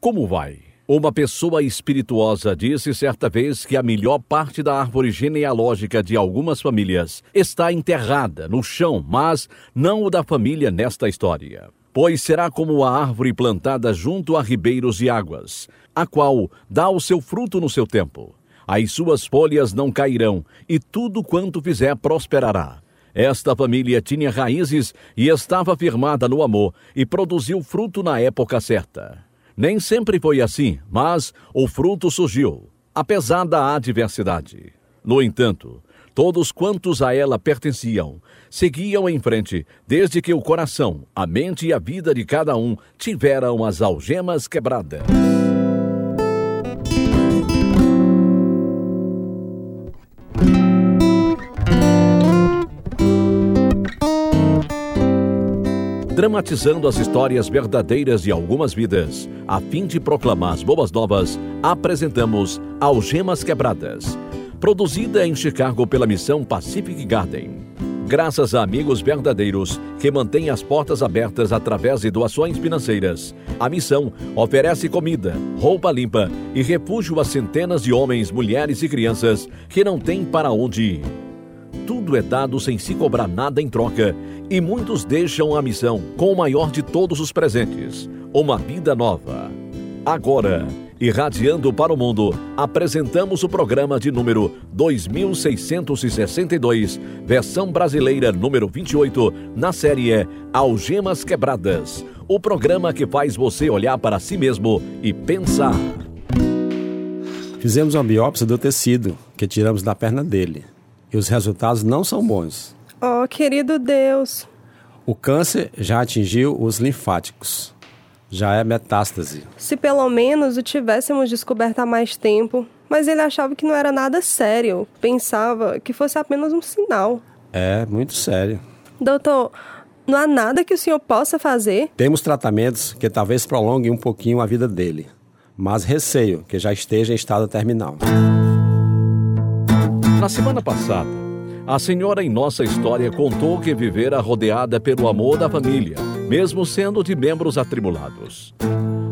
Como vai? Uma pessoa espirituosa disse certa vez que a melhor parte da árvore genealógica de algumas famílias está enterrada no chão, mas não o da família nesta história. Pois será como a árvore plantada junto a ribeiros e águas, a qual dá o seu fruto no seu tempo. As suas folhas não cairão, e tudo quanto fizer prosperará. Esta família tinha raízes e estava firmada no amor, e produziu fruto na época certa. Nem sempre foi assim, mas o fruto surgiu, apesar da adversidade. No entanto, todos quantos a ela pertenciam seguiam em frente, desde que o coração, a mente e a vida de cada um tiveram as algemas quebradas. Dramatizando as histórias verdadeiras de algumas vidas, a fim de proclamar as boas novas, apresentamos Algemas Quebradas, produzida em Chicago pela missão Pacific Garden. Graças a amigos verdadeiros que mantêm as portas abertas através de doações financeiras, a missão oferece comida, roupa limpa e refúgio a centenas de homens, mulheres e crianças que não têm para onde ir. Tudo é dado sem se cobrar nada em troca e muitos deixam a missão com o maior de todos os presentes, uma vida nova. Agora, irradiando para o mundo, apresentamos o programa de número 2662, versão brasileira número 28, na série Algemas Quebradas. O programa que faz você olhar para si mesmo e pensar. Fizemos uma biópsia do tecido que tiramos da perna dele. E os resultados não são bons. Oh, querido Deus. O câncer já atingiu os linfáticos. Já é metástase. Se pelo menos o tivéssemos descoberto há mais tempo. Mas ele achava que não era nada sério. Pensava que fosse apenas um sinal. É, muito sério. Doutor, não há nada que o senhor possa fazer? Temos tratamentos que talvez prolonguem um pouquinho a vida dele. Mas receio que já esteja em estado terminal. Na semana passada, a senhora em nossa história contou que vivera rodeada pelo amor da família, mesmo sendo de membros atribulados.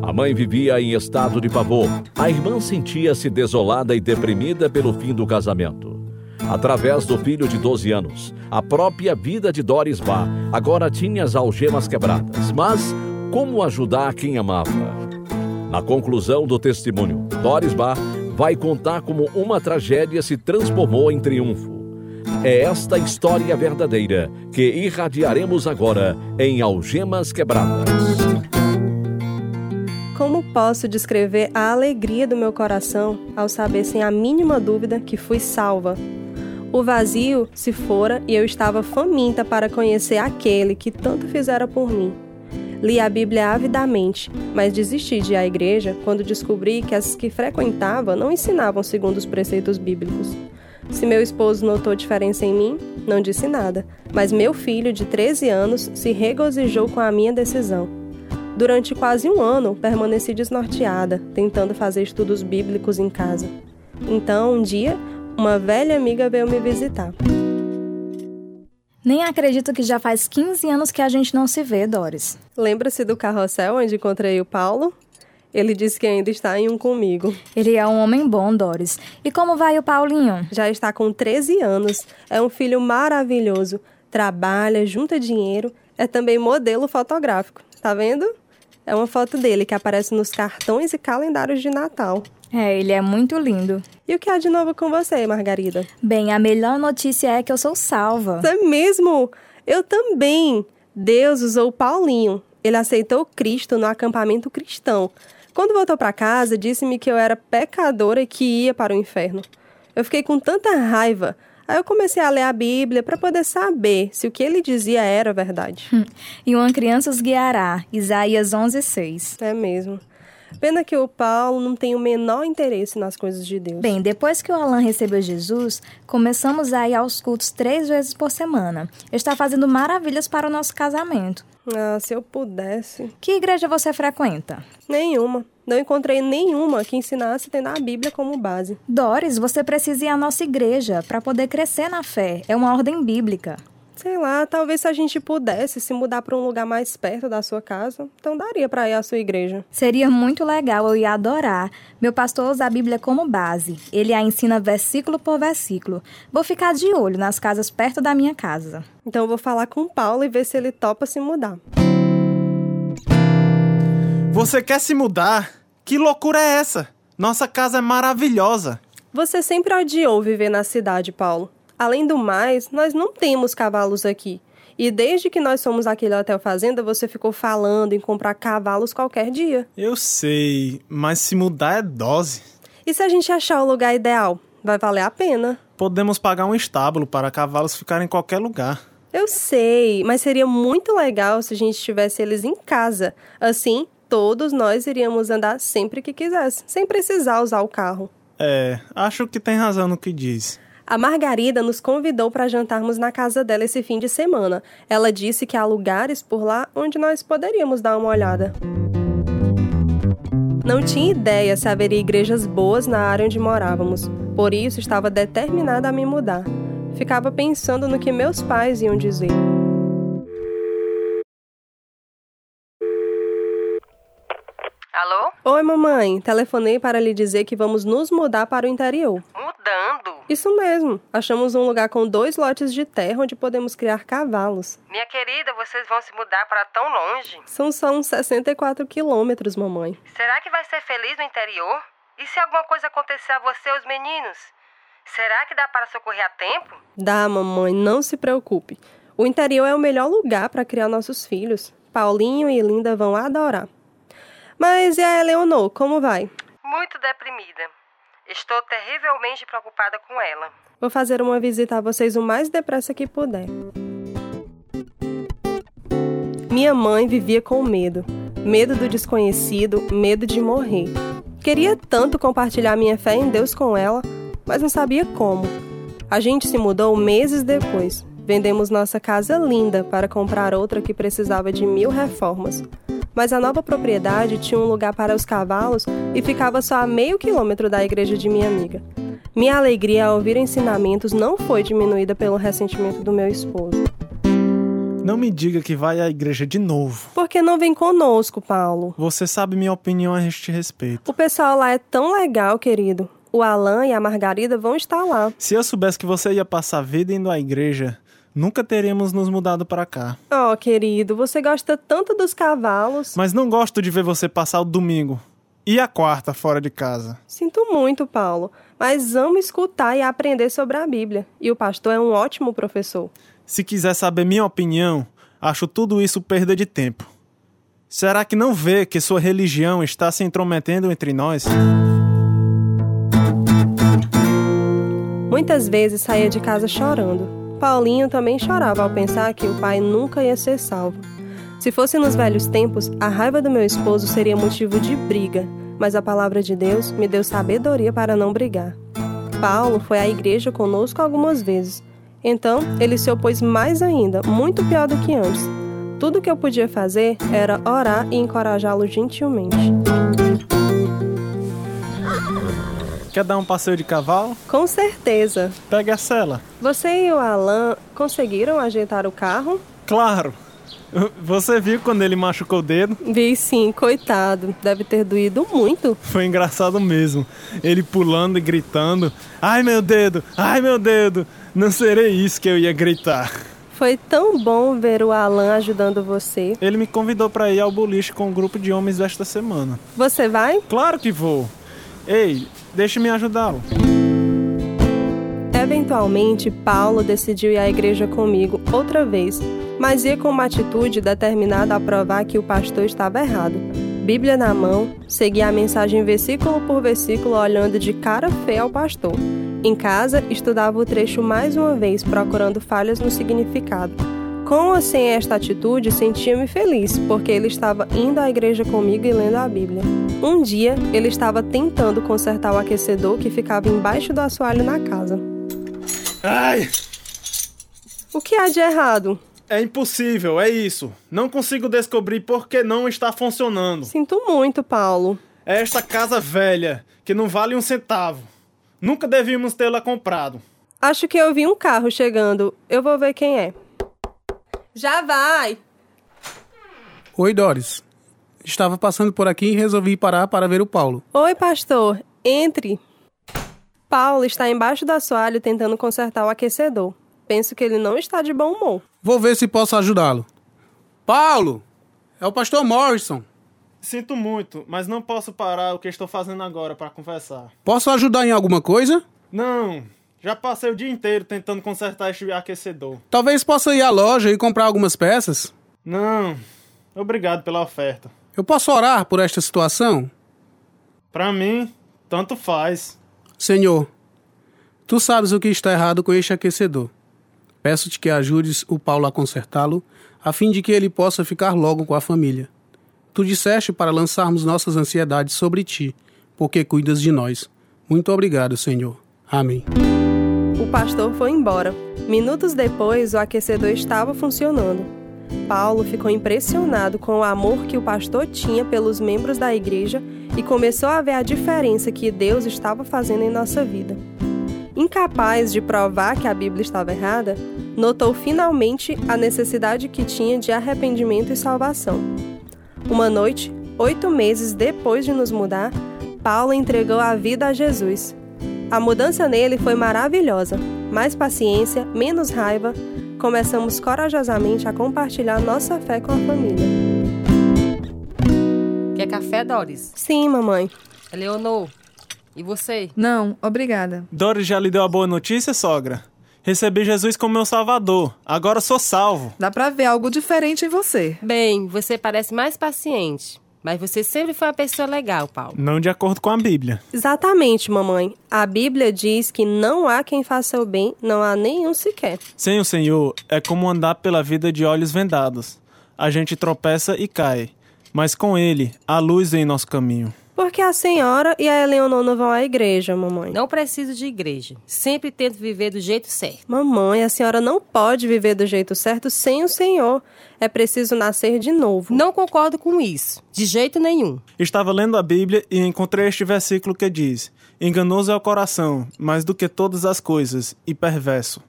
A mãe vivia em estado de pavor. A irmã sentia-se desolada e deprimida pelo fim do casamento. Através do filho de 12 anos, a própria vida de Doris Bar agora tinha as algemas quebradas. Mas como ajudar quem amava? Na conclusão do testemunho, Doris Bar vai contar como uma tragédia se transformou em triunfo. É esta história verdadeira que irradiaremos agora em Algemas Quebradas. Como posso descrever a alegria do meu coração ao saber sem a mínima dúvida que fui salva? O vazio se fora e eu estava faminta para conhecer aquele que tanto fizera por mim. Li a Bíblia avidamente, mas desisti de ir à igreja quando descobri que as que frequentava não ensinavam segundo os preceitos bíblicos. Se meu esposo notou diferença em mim, não disse nada, mas meu filho de 13 anos se regozijou com a minha decisão. Durante quase um ano, permaneci desnorteada, tentando fazer estudos bíblicos em casa. Então, um dia, uma velha amiga veio me visitar. Nem acredito que já faz 15 anos que a gente não se vê, Doris. Lembra-se do carrossel onde encontrei o Paulo? Ele disse que ainda está em um comigo. Ele é um homem bom, Doris. E como vai o Paulinho? Já está com 13 anos. É um filho maravilhoso. Trabalha, junta dinheiro. É também modelo fotográfico. Tá vendo? É uma foto dele que aparece nos cartões e calendários de Natal. É, ele é muito lindo. E o que há de novo com você, Margarida? Bem, a melhor notícia é que eu sou salva. É mesmo? Eu também. Deus usou Paulinho. Ele aceitou Cristo no acampamento cristão. Quando voltou para casa, disse-me que eu era pecadora e que ia para o inferno. Eu fiquei com tanta raiva. Aí eu comecei a ler a Bíblia para poder saber se o que ele dizia era verdade. e uma criança os guiará. Isaías 11:6. É mesmo. Pena que o Paulo não tem o menor interesse nas coisas de Deus. Bem, depois que o Alan recebeu Jesus, começamos a ir aos cultos três vezes por semana. Está fazendo maravilhas para o nosso casamento. Ah, se eu pudesse. Que igreja você frequenta? Nenhuma. Não encontrei nenhuma que ensinasse tendo a Bíblia como base. Doris, você precisa ir à nossa igreja para poder crescer na fé. É uma ordem bíblica. Sei lá, talvez se a gente pudesse se mudar para um lugar mais perto da sua casa, então daria para ir à sua igreja. Seria muito legal, eu ia adorar. Meu pastor usa a Bíblia como base. Ele a ensina versículo por versículo. Vou ficar de olho nas casas perto da minha casa. Então eu vou falar com o Paulo e ver se ele topa se mudar. Você quer se mudar? Que loucura é essa? Nossa casa é maravilhosa. Você sempre odiou viver na cidade, Paulo. Além do mais, nós não temos cavalos aqui. E desde que nós fomos aquele hotel fazenda, você ficou falando em comprar cavalos qualquer dia. Eu sei, mas se mudar é dose. E se a gente achar o lugar ideal? Vai valer a pena. Podemos pagar um estábulo para cavalos ficarem em qualquer lugar. Eu sei, mas seria muito legal se a gente tivesse eles em casa. Assim, todos nós iríamos andar sempre que quisesse, sem precisar usar o carro. É, acho que tem razão no que diz. A Margarida nos convidou para jantarmos na casa dela esse fim de semana. Ela disse que há lugares por lá onde nós poderíamos dar uma olhada. Não tinha ideia se haveria igrejas boas na área onde morávamos, por isso estava determinada a me mudar. Ficava pensando no que meus pais iam dizer. Oi, mamãe. Telefonei para lhe dizer que vamos nos mudar para o interior. Mudando? Isso mesmo. Achamos um lugar com dois lotes de terra onde podemos criar cavalos. Minha querida, vocês vão se mudar para tão longe? São só uns 64 quilômetros, mamãe. Será que vai ser feliz no interior? E se alguma coisa acontecer a você e aos meninos? Será que dá para socorrer a tempo? Dá, mamãe, não se preocupe. O interior é o melhor lugar para criar nossos filhos. Paulinho e Linda vão adorar. Mas e a Eleonor, como vai? Muito deprimida. Estou terrivelmente preocupada com ela. Vou fazer uma visita a vocês o mais depressa que puder. Minha mãe vivia com medo. Medo do desconhecido, medo de morrer. Queria tanto compartilhar minha fé em Deus com ela, mas não sabia como. A gente se mudou meses depois. Vendemos nossa casa linda para comprar outra que precisava de mil reformas mas a nova propriedade tinha um lugar para os cavalos e ficava só a meio quilômetro da igreja de minha amiga. Minha alegria ao ouvir ensinamentos não foi diminuída pelo ressentimento do meu esposo. Não me diga que vai à igreja de novo. Porque não vem conosco, Paulo. Você sabe minha opinião a este respeito. O pessoal lá é tão legal, querido. O Alan e a Margarida vão estar lá. Se eu soubesse que você ia passar a vida indo à igreja, nunca teríamos nos mudado para cá. Oh, querido, você gosta tanto dos cavalos. Mas não gosto de ver você passar o domingo e a quarta fora de casa. Sinto muito, Paulo, mas amo escutar e aprender sobre a Bíblia. E o pastor é um ótimo professor. Se quiser saber minha opinião, acho tudo isso perda de tempo. Será que não vê que sua religião está se intrometendo entre nós? Muitas vezes saía de casa chorando. Paulinho também chorava ao pensar que o pai nunca ia ser salvo. Se fosse nos velhos tempos, a raiva do meu esposo seria motivo de briga, mas a palavra de Deus me deu sabedoria para não brigar. Paulo foi à igreja conosco algumas vezes. Então, ele se opôs mais ainda, muito pior do que antes. Tudo que eu podia fazer era orar e encorajá-lo gentilmente. Quer dar um passeio de cavalo? Com certeza. Pegue a cela. Você e o Alan conseguiram ajeitar o carro? Claro. Você viu quando ele machucou o dedo? Vi sim, coitado. Deve ter doído muito. Foi engraçado mesmo. Ele pulando e gritando: Ai meu dedo, ai meu dedo. Não serei isso que eu ia gritar. Foi tão bom ver o Alan ajudando você. Ele me convidou para ir ao boliche com um grupo de homens desta semana. Você vai? Claro que vou. Ei, deixe-me ajudá-lo. Eventualmente, Paulo decidiu ir à igreja comigo outra vez, mas ia com uma atitude determinada a provar que o pastor estava errado. Bíblia na mão, seguia a mensagem versículo por versículo, olhando de cara feia ao pastor. Em casa, estudava o trecho mais uma vez, procurando falhas no significado. Com ou sem esta atitude, sentia-me feliz, porque ele estava indo à igreja comigo e lendo a Bíblia. Um dia, ele estava tentando consertar o aquecedor que ficava embaixo do assoalho na casa. Ai! O que há de errado? É impossível, é isso. Não consigo descobrir por que não está funcionando. Sinto muito, Paulo. É esta casa velha, que não vale um centavo. Nunca devíamos tê-la comprado. Acho que eu vi um carro chegando. Eu vou ver quem é. Já vai! Oi, Doris. Estava passando por aqui e resolvi parar para ver o Paulo. Oi, pastor. Entre. Paulo está embaixo do assoalho tentando consertar o aquecedor. Penso que ele não está de bom humor. Vou ver se posso ajudá-lo. Paulo! É o pastor Morrison. Sinto muito, mas não posso parar o que estou fazendo agora para conversar. Posso ajudar em alguma coisa? Não, já passei o dia inteiro tentando consertar este aquecedor. Talvez possa ir à loja e comprar algumas peças. Não, obrigado pela oferta. Eu posso orar por esta situação? Para mim, tanto faz. Senhor, tu sabes o que está errado com este aquecedor. Peço-te que ajudes o Paulo a consertá-lo, a fim de que ele possa ficar logo com a família. Tu disseste para lançarmos nossas ansiedades sobre ti, porque cuidas de nós. Muito obrigado, Senhor. Amém. O pastor foi embora. Minutos depois, o aquecedor estava funcionando. Paulo ficou impressionado com o amor que o pastor tinha pelos membros da igreja e começou a ver a diferença que Deus estava fazendo em nossa vida. Incapaz de provar que a Bíblia estava errada, notou finalmente a necessidade que tinha de arrependimento e salvação. Uma noite, oito meses depois de nos mudar, Paulo entregou a vida a Jesus. A mudança nele foi maravilhosa. Mais paciência, menos raiva. Começamos corajosamente a compartilhar nossa fé com a família. Quer café, Doris? Sim, mamãe. Leonor, e você? Não, obrigada. Doris já lhe deu a boa notícia, sogra? Recebi Jesus como meu salvador. Agora sou salvo. Dá pra ver algo diferente em você. Bem, você parece mais paciente. Mas você sempre foi uma pessoa legal, Paulo. Não de acordo com a Bíblia. Exatamente, mamãe. A Bíblia diz que não há quem faça o bem, não há nenhum sequer. Sem o Senhor, é como andar pela vida de olhos vendados. A gente tropeça e cai. Mas com Ele, há luz em nosso caminho. Porque a senhora e a Eleonor não vão à igreja, mamãe. Não preciso de igreja. Sempre tento viver do jeito certo. Mamãe, a senhora não pode viver do jeito certo sem o Senhor. É preciso nascer de novo. Não concordo com isso. De jeito nenhum. Estava lendo a Bíblia e encontrei este versículo que diz: Enganoso é o coração, mais do que todas as coisas, e perverso.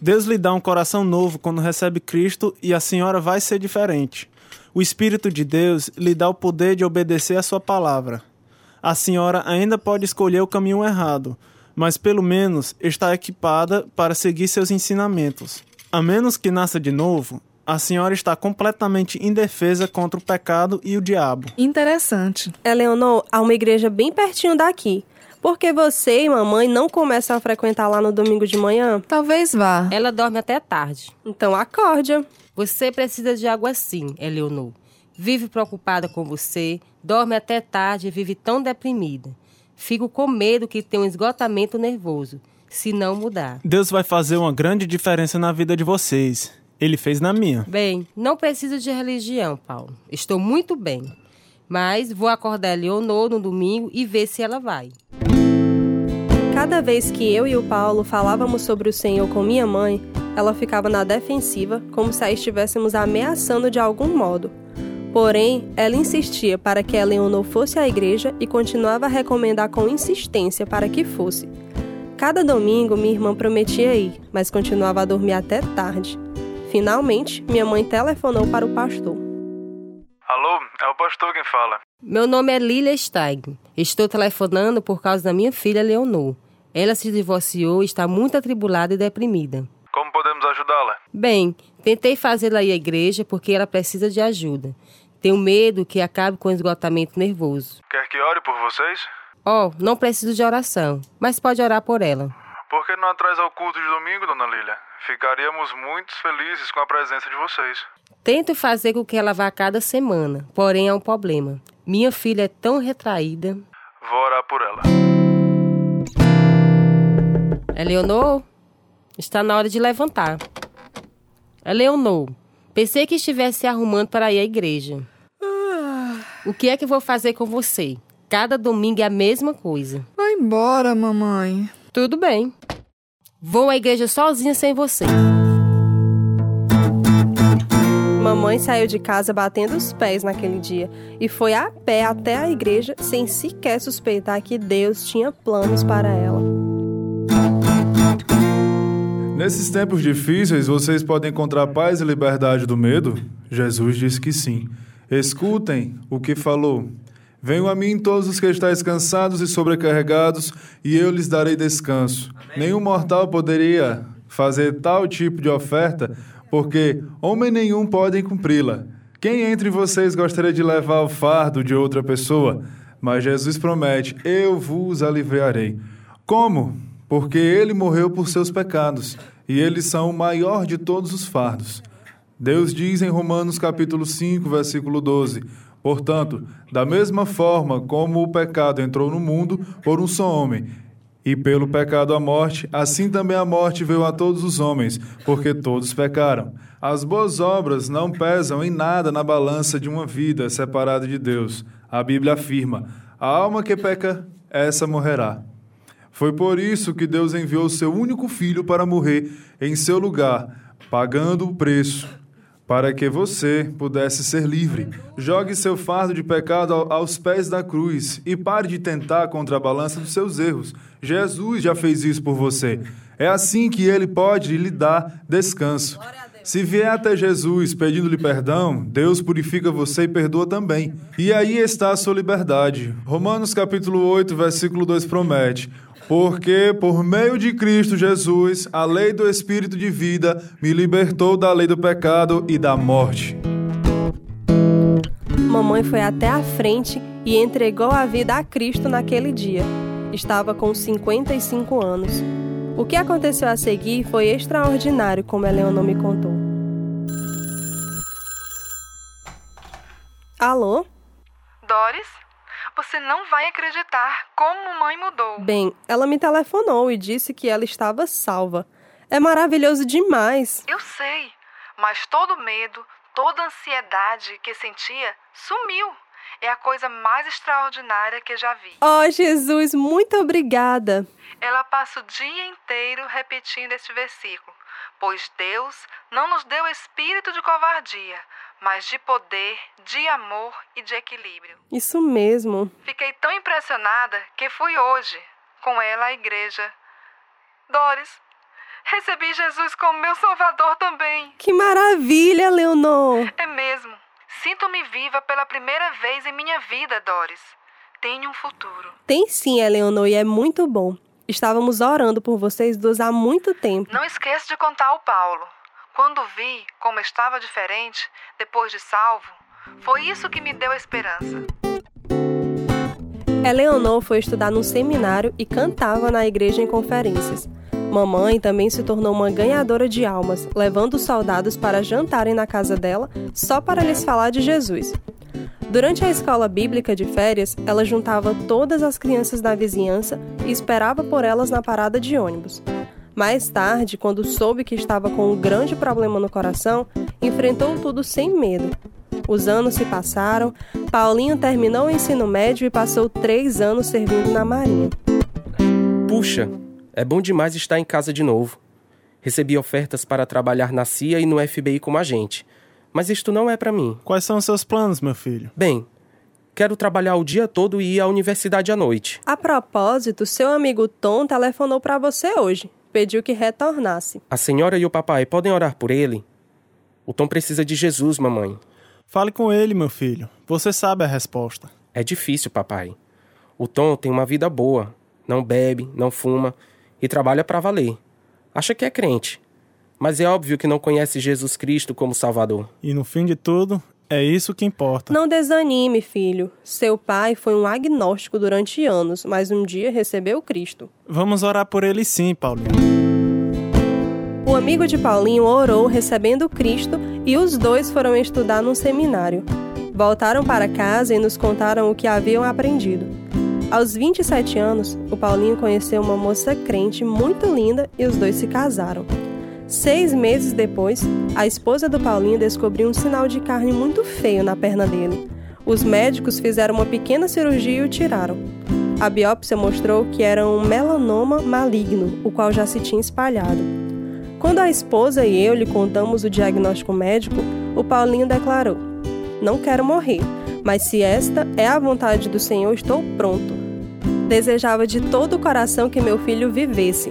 Deus lhe dá um coração novo quando recebe Cristo e a senhora vai ser diferente. O Espírito de Deus lhe dá o poder de obedecer a sua palavra. A senhora ainda pode escolher o caminho errado, mas pelo menos está equipada para seguir seus ensinamentos. A menos que nasça de novo, a senhora está completamente indefesa contra o pecado e o diabo. Interessante. Eleonor, há uma igreja bem pertinho daqui. Por que você e mamãe não começam a frequentar lá no domingo de manhã? Talvez vá. Ela dorme até tarde. Então acorde. Você precisa de algo assim, Eleonor. Vive preocupada com você, dorme até tarde e vive tão deprimida. Fico com medo que tenha um esgotamento nervoso, se não mudar. Deus vai fazer uma grande diferença na vida de vocês. Ele fez na minha. Bem, não preciso de religião, Paulo. Estou muito bem. Mas vou acordar Eleonor no domingo e ver se ela vai. Cada vez que eu e o Paulo falávamos sobre o Senhor com minha mãe, ela ficava na defensiva, como se a estivéssemos ameaçando de algum modo. Porém, ela insistia para que a Leonor fosse à igreja e continuava a recomendar com insistência para que fosse. Cada domingo, minha irmã prometia ir, mas continuava a dormir até tarde. Finalmente, minha mãe telefonou para o pastor. Alô, é o pastor quem fala. Meu nome é Lilia Steig. Estou telefonando por causa da minha filha Leonor. Ela se divorciou e está muito atribulada e deprimida. Bem, tentei fazê-la ir à igreja porque ela precisa de ajuda. Tenho medo que acabe com o esgotamento nervoso. Quer que ore por vocês? Oh, não preciso de oração, mas pode orar por ela. Por que não atrás ao culto de domingo, dona Lília? Ficaríamos muito felizes com a presença de vocês. Tento fazer com que ela vá cada semana, porém é um problema. Minha filha é tão retraída. Vou orar por ela. Eleonor, está na hora de levantar. Eleonor, pensei que estivesse se arrumando para ir à igreja. O que é que vou fazer com você? Cada domingo é a mesma coisa. Vai embora, mamãe. Tudo bem. Vou à igreja sozinha sem você. Mamãe saiu de casa batendo os pés naquele dia e foi a pé até a igreja sem sequer suspeitar que Deus tinha planos para ela. Nesses tempos difíceis, vocês podem encontrar paz e liberdade do medo? Jesus disse que sim. Escutem o que falou. Venham a mim todos os que estáis cansados e sobrecarregados, e eu lhes darei descanso. Nenhum mortal poderia fazer tal tipo de oferta, porque homem nenhum pode cumpri-la. Quem entre vocês gostaria de levar o fardo de outra pessoa? Mas Jesus promete: Eu vos aliviarei. Como? Porque ele morreu por seus pecados, e eles são o maior de todos os fardos. Deus diz em Romanos capítulo 5, versículo 12: Portanto, da mesma forma como o pecado entrou no mundo por um só homem, e pelo pecado a morte, assim também a morte veio a todos os homens, porque todos pecaram. As boas obras não pesam em nada na balança de uma vida separada de Deus. A Bíblia afirma: a alma que peca, essa morrerá. Foi por isso que Deus enviou seu único filho para morrer em seu lugar, pagando o preço para que você pudesse ser livre. Jogue seu fardo de pecado aos pés da cruz e pare de tentar contra a balança dos seus erros. Jesus já fez isso por você. É assim que ele pode lhe dar descanso. Se vier até Jesus pedindo-lhe perdão, Deus purifica você e perdoa também. E aí está a sua liberdade. Romanos capítulo 8, versículo 2 promete: porque por meio de Cristo Jesus, a lei do Espírito de vida me libertou da lei do pecado e da morte. Mamãe foi até a frente e entregou a vida a Cristo naquele dia. Estava com 55 anos. O que aconteceu a seguir foi extraordinário, como Eleonor me contou. Alô? Doris, você não vai acreditar como mãe mudou. Bem, ela me telefonou e disse que ela estava salva. É maravilhoso demais. Eu sei, mas todo medo, toda ansiedade que sentia sumiu. É a coisa mais extraordinária que já vi. Oh, Jesus, muito obrigada. Ela passa o dia inteiro repetindo este versículo. Pois Deus não nos deu espírito de covardia, mas de poder, de amor e de equilíbrio. Isso mesmo. Fiquei tão impressionada que fui hoje com ela à igreja. Doris, recebi Jesus como meu Salvador também. Que maravilha, Leonor! É mesmo. Sinto-me viva pela primeira vez em minha vida, Doris. Tenho um futuro. Tem sim, Eleonor, e é muito bom. Estávamos orando por vocês duas há muito tempo. Não esqueça de contar ao Paulo. Quando vi como estava diferente, depois de salvo, foi isso que me deu a esperança. Eleonor foi estudar num seminário e cantava na igreja em conferências. Mamãe também se tornou uma ganhadora de almas, levando os soldados para jantarem na casa dela só para lhes falar de Jesus. Durante a escola bíblica de férias, ela juntava todas as crianças da vizinhança e esperava por elas na parada de ônibus. Mais tarde, quando soube que estava com um grande problema no coração, enfrentou tudo sem medo. Os anos se passaram, Paulinho terminou o ensino médio e passou três anos servindo na Marinha. Puxa, é bom demais estar em casa de novo. Recebi ofertas para trabalhar na CIA e no FBI como agente. Mas isto não é para mim. Quais são os seus planos, meu filho? Bem, quero trabalhar o dia todo e ir à universidade à noite. A propósito, seu amigo Tom telefonou para você hoje. Pediu que retornasse. A senhora e o papai podem orar por ele? O Tom precisa de Jesus, mamãe. Fale com ele, meu filho. Você sabe a resposta. É difícil, papai. O Tom tem uma vida boa. Não bebe, não fuma e trabalha para valer. Acha que é crente, mas é óbvio que não conhece Jesus Cristo como Salvador. E no fim de tudo, é isso que importa. Não desanime, filho. Seu pai foi um agnóstico durante anos, mas um dia recebeu Cristo. Vamos orar por ele sim, Paulinho. O amigo de Paulinho orou recebendo Cristo e os dois foram estudar num seminário. Voltaram para casa e nos contaram o que haviam aprendido. Aos 27 anos, o Paulinho conheceu uma moça crente muito linda e os dois se casaram. Seis meses depois, a esposa do Paulinho descobriu um sinal de carne muito feio na perna dele. Os médicos fizeram uma pequena cirurgia e o tiraram. A biópsia mostrou que era um melanoma maligno, o qual já se tinha espalhado. Quando a esposa e eu lhe contamos o diagnóstico médico, o Paulinho declarou: Não quero morrer, mas se esta é a vontade do Senhor, estou pronto. Desejava de todo o coração que meu filho vivesse.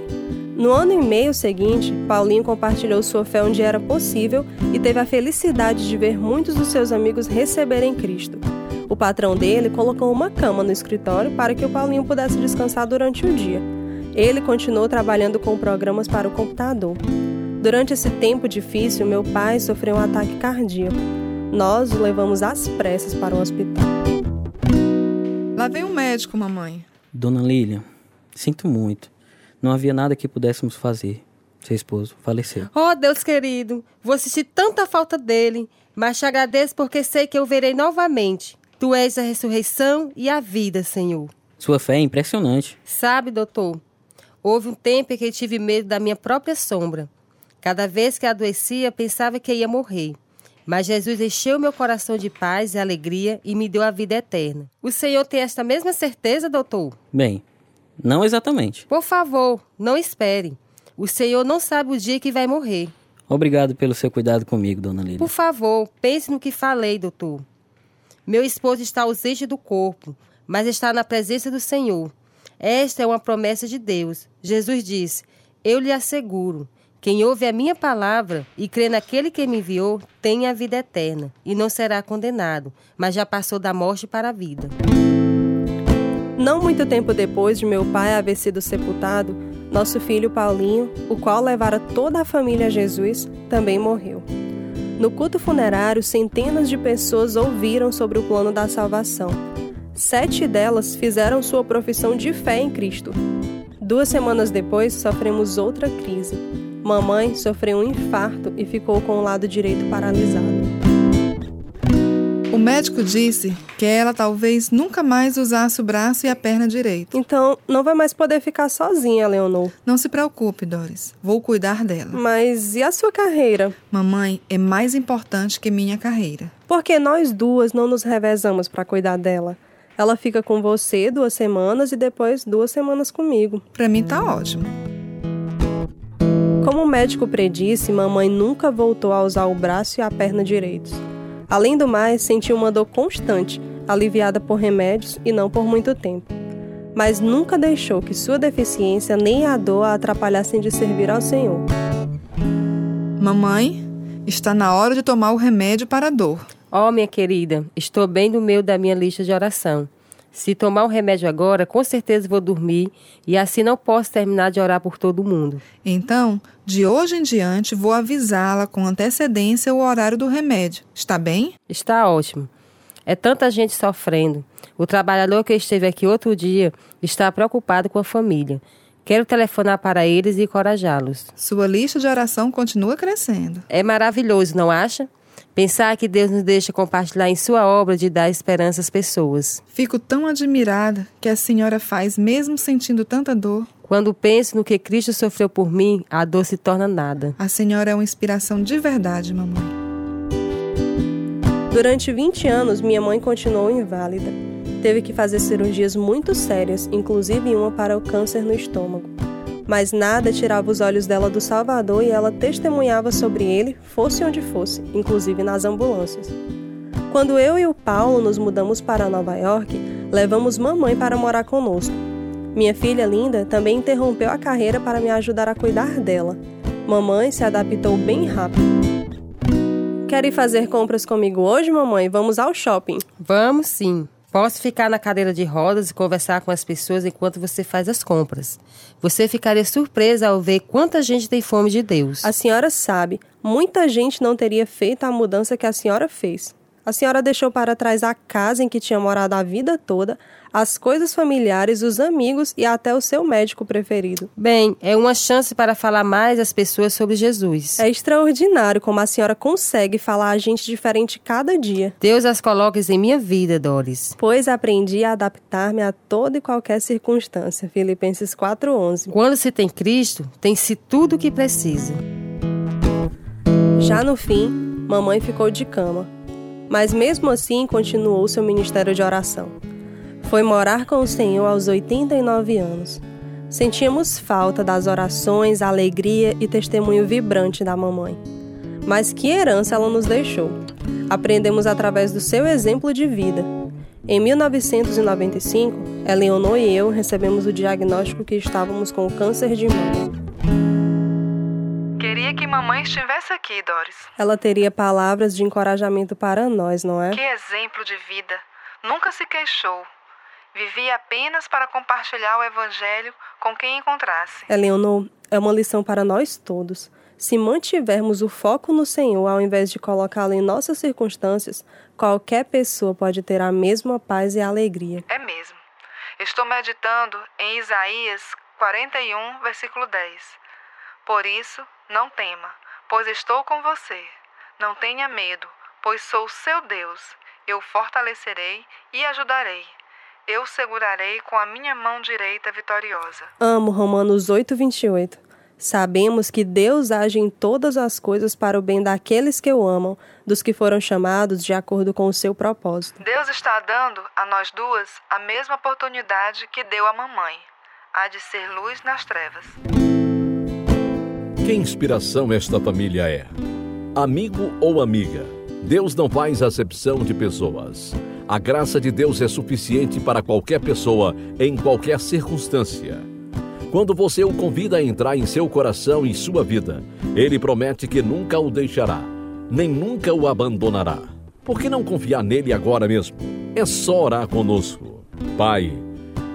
No ano e meio seguinte, Paulinho compartilhou sua fé onde era possível e teve a felicidade de ver muitos dos seus amigos receberem Cristo. O patrão dele colocou uma cama no escritório para que o Paulinho pudesse descansar durante o dia. Ele continuou trabalhando com programas para o computador. Durante esse tempo difícil, meu pai sofreu um ataque cardíaco. Nós o levamos às pressas para o hospital. Lá vem um médico, mamãe. Dona Lília, sinto muito. Não havia nada que pudéssemos fazer. Seu esposo faleceu. Oh, Deus querido, vou sentir tanta falta dele, mas te agradeço porque sei que eu verei novamente. Tu és a ressurreição e a vida, Senhor. Sua fé é impressionante. Sabe, doutor, houve um tempo em que tive medo da minha própria sombra. Cada vez que adoecia, pensava que ia morrer. Mas Jesus encheu meu coração de paz e alegria e me deu a vida eterna. O Senhor tem esta mesma certeza, doutor? Bem, não exatamente. Por favor, não espere. O Senhor não sabe o dia que vai morrer. Obrigado pelo seu cuidado comigo, dona Lília. Por favor, pense no que falei, doutor. Meu esposo está ausente do corpo, mas está na presença do Senhor. Esta é uma promessa de Deus. Jesus disse: Eu lhe asseguro, quem ouve a minha palavra e crê naquele que me enviou, tem a vida eterna e não será condenado, mas já passou da morte para a vida. Não muito tempo depois de meu pai haver sido sepultado, nosso filho Paulinho, o qual levara toda a família a Jesus, também morreu. No culto funerário, centenas de pessoas ouviram sobre o plano da salvação. Sete delas fizeram sua profissão de fé em Cristo. Duas semanas depois, sofremos outra crise. Mamãe sofreu um infarto e ficou com o lado direito paralisado. O médico disse que ela talvez nunca mais usasse o braço e a perna direito. Então, não vai mais poder ficar sozinha, Leonor. Não se preocupe, Doris. Vou cuidar dela. Mas e a sua carreira? Mamãe é mais importante que minha carreira. Porque nós duas não nos revezamos para cuidar dela. Ela fica com você duas semanas e depois duas semanas comigo. Para mim tá ótimo. Como o médico predisse, mamãe nunca voltou a usar o braço e a perna direitos. Além do mais, sentiu uma dor constante, aliviada por remédios e não por muito tempo. Mas nunca deixou que sua deficiência nem a dor a atrapalhassem de servir ao Senhor. Mamãe, está na hora de tomar o remédio para a dor. Oh, minha querida, estou bem no meio da minha lista de oração. Se tomar o remédio agora, com certeza vou dormir e assim não posso terminar de orar por todo mundo. Então, de hoje em diante, vou avisá-la com antecedência o horário do remédio. Está bem? Está ótimo. É tanta gente sofrendo. O trabalhador que esteve aqui outro dia está preocupado com a família. Quero telefonar para eles e encorajá-los. Sua lista de oração continua crescendo. É maravilhoso, não acha? Pensar que Deus nos deixa compartilhar em sua obra de dar esperança às pessoas. Fico tão admirada que a senhora faz mesmo sentindo tanta dor. Quando penso no que Cristo sofreu por mim, a dor se torna nada. A senhora é uma inspiração de verdade, mamãe. Durante 20 anos, minha mãe continuou inválida. Teve que fazer cirurgias muito sérias, inclusive uma para o câncer no estômago mas nada tirava os olhos dela do Salvador e ela testemunhava sobre ele, fosse onde fosse, inclusive nas ambulâncias. Quando eu e o Paulo nos mudamos para Nova York, levamos mamãe para morar conosco. Minha filha linda também interrompeu a carreira para me ajudar a cuidar dela. Mamãe se adaptou bem rápido. Quer ir fazer compras comigo hoje, mamãe? Vamos ao shopping. Vamos sim. Posso ficar na cadeira de rodas e conversar com as pessoas enquanto você faz as compras. Você ficaria surpresa ao ver quanta gente tem fome de Deus. A senhora sabe, muita gente não teria feito a mudança que a senhora fez. A senhora deixou para trás a casa em que tinha morado a vida toda, as coisas familiares, os amigos e até o seu médico preferido. Bem, é uma chance para falar mais às pessoas sobre Jesus. É extraordinário como a senhora consegue falar a gente diferente cada dia. Deus as coloca em minha vida, Doris. Pois aprendi a adaptar-me a toda e qualquer circunstância. Filipenses 4:11. Quando se tem Cristo, tem-se tudo o que precisa. Já no fim, mamãe ficou de cama mas mesmo assim continuou seu ministério de oração. Foi morar com o Senhor aos 89 anos. Sentíamos falta das orações, alegria e testemunho vibrante da mamãe. Mas que herança ela nos deixou! Aprendemos através do seu exemplo de vida. Em 1995, Eleonor e eu recebemos o diagnóstico que estávamos com câncer de mama. mamãe estivesse aqui, Doris. Ela teria palavras de encorajamento para nós, não é? Que exemplo de vida! Nunca se queixou. Vivia apenas para compartilhar o Evangelho com quem encontrasse. Eleonor, é uma lição para nós todos. Se mantivermos o foco no Senhor ao invés de colocá-lo em nossas circunstâncias, qualquer pessoa pode ter a mesma paz e alegria. É mesmo. Estou meditando em Isaías 41, versículo 10. Por isso, não tema, pois estou com você. Não tenha medo, pois sou seu Deus. Eu fortalecerei e ajudarei. Eu segurarei com a minha mão direita vitoriosa. Amo Romanos 8, 28. Sabemos que Deus age em todas as coisas para o bem daqueles que o amam, dos que foram chamados de acordo com o seu propósito. Deus está dando a nós duas a mesma oportunidade que deu à mamãe. Há de ser luz nas trevas. Que inspiração esta família é? Amigo ou amiga? Deus não faz acepção de pessoas. A graça de Deus é suficiente para qualquer pessoa, em qualquer circunstância. Quando você o convida a entrar em seu coração e sua vida, ele promete que nunca o deixará, nem nunca o abandonará. Por que não confiar nele agora mesmo? É só orar conosco. Pai,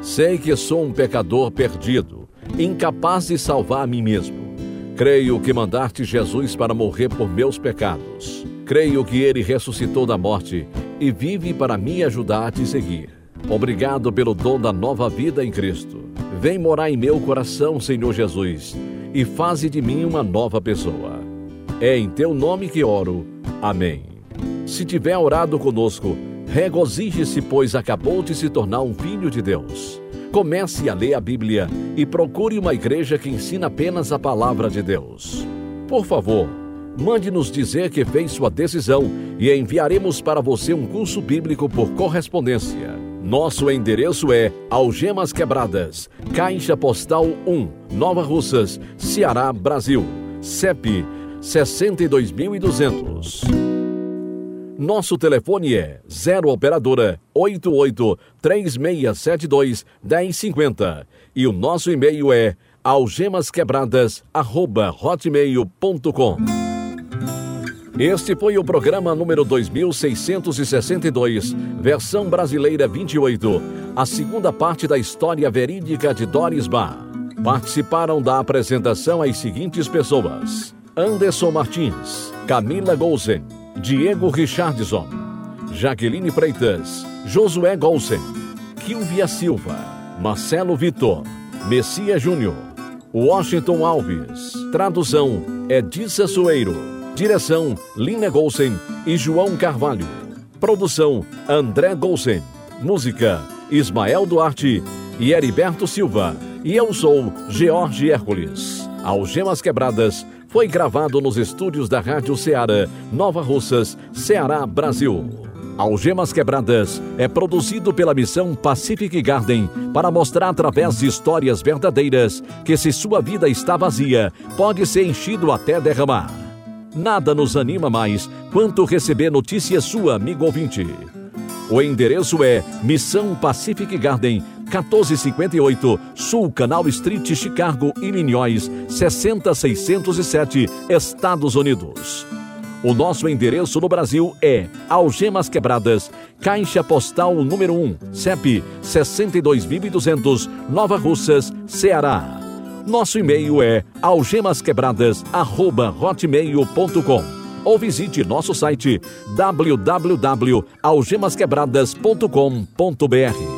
sei que sou um pecador perdido, incapaz de salvar a mim mesmo. Creio que mandaste Jesus para morrer por meus pecados. Creio que ele ressuscitou da morte e vive para me ajudar a te seguir. Obrigado pelo dom da nova vida em Cristo. Vem morar em meu coração, Senhor Jesus, e faze de mim uma nova pessoa. É em teu nome que oro. Amém. Se tiver orado conosco, regozije-se, pois acabou de se tornar um filho de Deus. Comece a ler a Bíblia e procure uma igreja que ensina apenas a palavra de Deus. Por favor, mande-nos dizer que fez sua decisão e enviaremos para você um curso bíblico por correspondência. Nosso endereço é Algemas Quebradas, Caixa Postal 1, Nova Russas, Ceará, Brasil. CEP 62200. Nosso telefone é 0 operadora 88 3672 1050 e o nosso e-mail é algemasquebradas@hotmail.com. Este foi o programa número 2662, versão brasileira 28, a segunda parte da história verídica de Doris Bar. Participaram da apresentação as seguintes pessoas: Anderson Martins, Camila Golsen, Diego Richardson, Jaqueline Freitas, Josué Golsen, Kilvia Silva, Marcelo Vitor, Messias Júnior, Washington Alves. Tradução: Edissa Soeiro. Direção: Lina Golsen e João Carvalho. Produção: André Golsen. Música: Ismael Duarte e Heriberto Silva. E eu sou George Hércules. Algemas Quebradas foi gravado nos estúdios da Rádio Ceará, Nova Russas, Ceará, Brasil. Algemas Quebradas é produzido pela missão Pacific Garden para mostrar através de histórias verdadeiras que se sua vida está vazia, pode ser enchido até derramar. Nada nos anima mais quanto receber notícia sua, amigo ouvinte. O endereço é Missão Pacific Garden, 1458 Sul Canal Street, Chicago, Illinois, 60607, Estados Unidos. O nosso endereço no Brasil é Algemas Quebradas, Caixa Postal número 1, CEP 62200, Nova Russas, Ceará. Nosso e-mail é algemasquebradas@hotmail.com ou visite nosso site www.algemasquebradas.com.br.